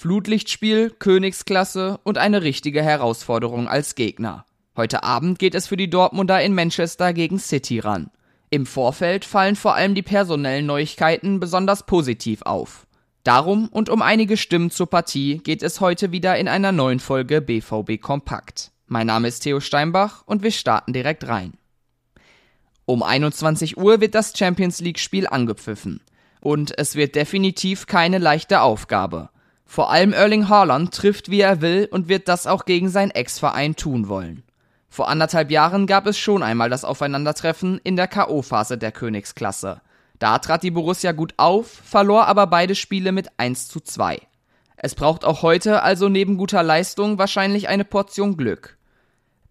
Flutlichtspiel, Königsklasse und eine richtige Herausforderung als Gegner. Heute Abend geht es für die Dortmunder in Manchester gegen City ran. Im Vorfeld fallen vor allem die personellen Neuigkeiten besonders positiv auf. Darum und um einige Stimmen zur Partie geht es heute wieder in einer neuen Folge BVB Kompakt. Mein Name ist Theo Steinbach und wir starten direkt rein. Um 21 Uhr wird das Champions League Spiel angepfiffen. Und es wird definitiv keine leichte Aufgabe. Vor allem Erling Haaland trifft wie er will und wird das auch gegen seinen Ex-Verein tun wollen. Vor anderthalb Jahren gab es schon einmal das Aufeinandertreffen in der K.O.-Phase der Königsklasse. Da trat die Borussia gut auf, verlor aber beide Spiele mit 1 zu 2. Es braucht auch heute also neben guter Leistung wahrscheinlich eine Portion Glück.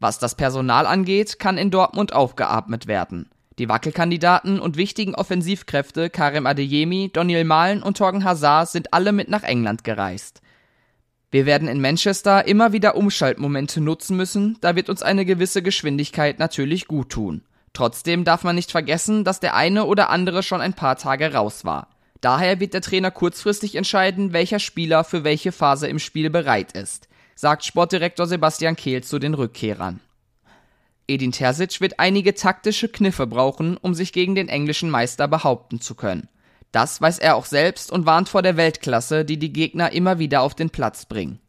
Was das Personal angeht, kann in Dortmund aufgeatmet werden. Die Wackelkandidaten und wichtigen Offensivkräfte Karim Adeyemi, Daniel Mahlen und Torgen Hazard sind alle mit nach England gereist. Wir werden in Manchester immer wieder Umschaltmomente nutzen müssen, da wird uns eine gewisse Geschwindigkeit natürlich gut tun. Trotzdem darf man nicht vergessen, dass der eine oder andere schon ein paar Tage raus war. Daher wird der Trainer kurzfristig entscheiden, welcher Spieler für welche Phase im Spiel bereit ist sagt Sportdirektor Sebastian Kehl zu den Rückkehrern. Edin Terzic wird einige taktische Kniffe brauchen, um sich gegen den englischen Meister behaupten zu können. Das weiß er auch selbst und warnt vor der Weltklasse, die die Gegner immer wieder auf den Platz bringen.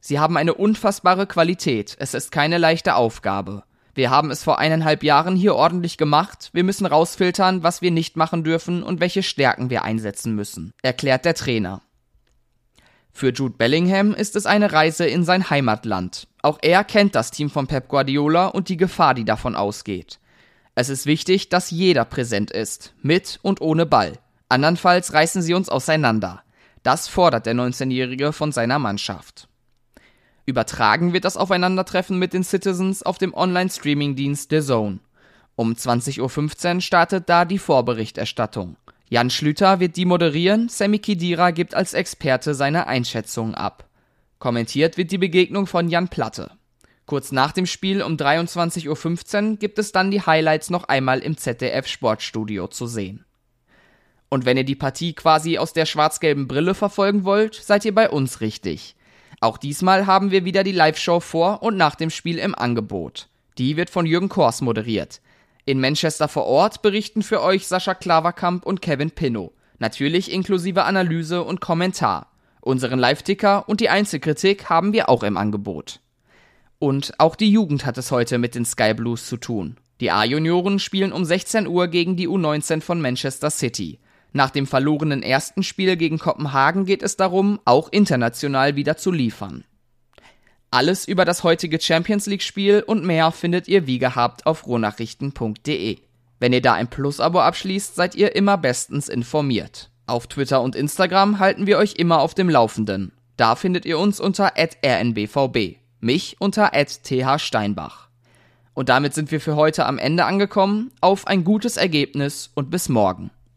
Sie haben eine unfassbare Qualität, es ist keine leichte Aufgabe. Wir haben es vor eineinhalb Jahren hier ordentlich gemacht, wir müssen rausfiltern, was wir nicht machen dürfen und welche Stärken wir einsetzen müssen, erklärt der Trainer. Für Jude Bellingham ist es eine Reise in sein Heimatland. Auch er kennt das Team von Pep Guardiola und die Gefahr, die davon ausgeht. Es ist wichtig, dass jeder präsent ist, mit und ohne Ball. Andernfalls reißen sie uns auseinander. Das fordert der 19-Jährige von seiner Mannschaft. Übertragen wird das Aufeinandertreffen mit den Citizens auf dem Online-Streaming-Dienst The Zone. Um 20.15 Uhr startet da die Vorberichterstattung. Jan Schlüter wird die moderieren, Sammy Kidira gibt als Experte seine Einschätzung ab. Kommentiert wird die Begegnung von Jan Platte. Kurz nach dem Spiel um 23.15 Uhr gibt es dann die Highlights noch einmal im ZDF Sportstudio zu sehen. Und wenn ihr die Partie quasi aus der schwarz-gelben Brille verfolgen wollt, seid ihr bei uns richtig. Auch diesmal haben wir wieder die Live-Show vor und nach dem Spiel im Angebot. Die wird von Jürgen Kors moderiert. In Manchester vor Ort berichten für euch Sascha Klaverkamp und Kevin Pinnow. Natürlich inklusive Analyse und Kommentar. Unseren Live-Ticker und die Einzelkritik haben wir auch im Angebot. Und auch die Jugend hat es heute mit den Sky Blues zu tun. Die A-Junioren spielen um 16 Uhr gegen die U19 von Manchester City. Nach dem verlorenen ersten Spiel gegen Kopenhagen geht es darum, auch international wieder zu liefern. Alles über das heutige Champions League Spiel und mehr findet ihr wie gehabt auf rohnachrichten.de. Wenn ihr da ein Plus-Abo abschließt, seid ihr immer bestens informiert. Auf Twitter und Instagram halten wir euch immer auf dem Laufenden. Da findet ihr uns unter rnbvb, mich unter thsteinbach. Und damit sind wir für heute am Ende angekommen. Auf ein gutes Ergebnis und bis morgen.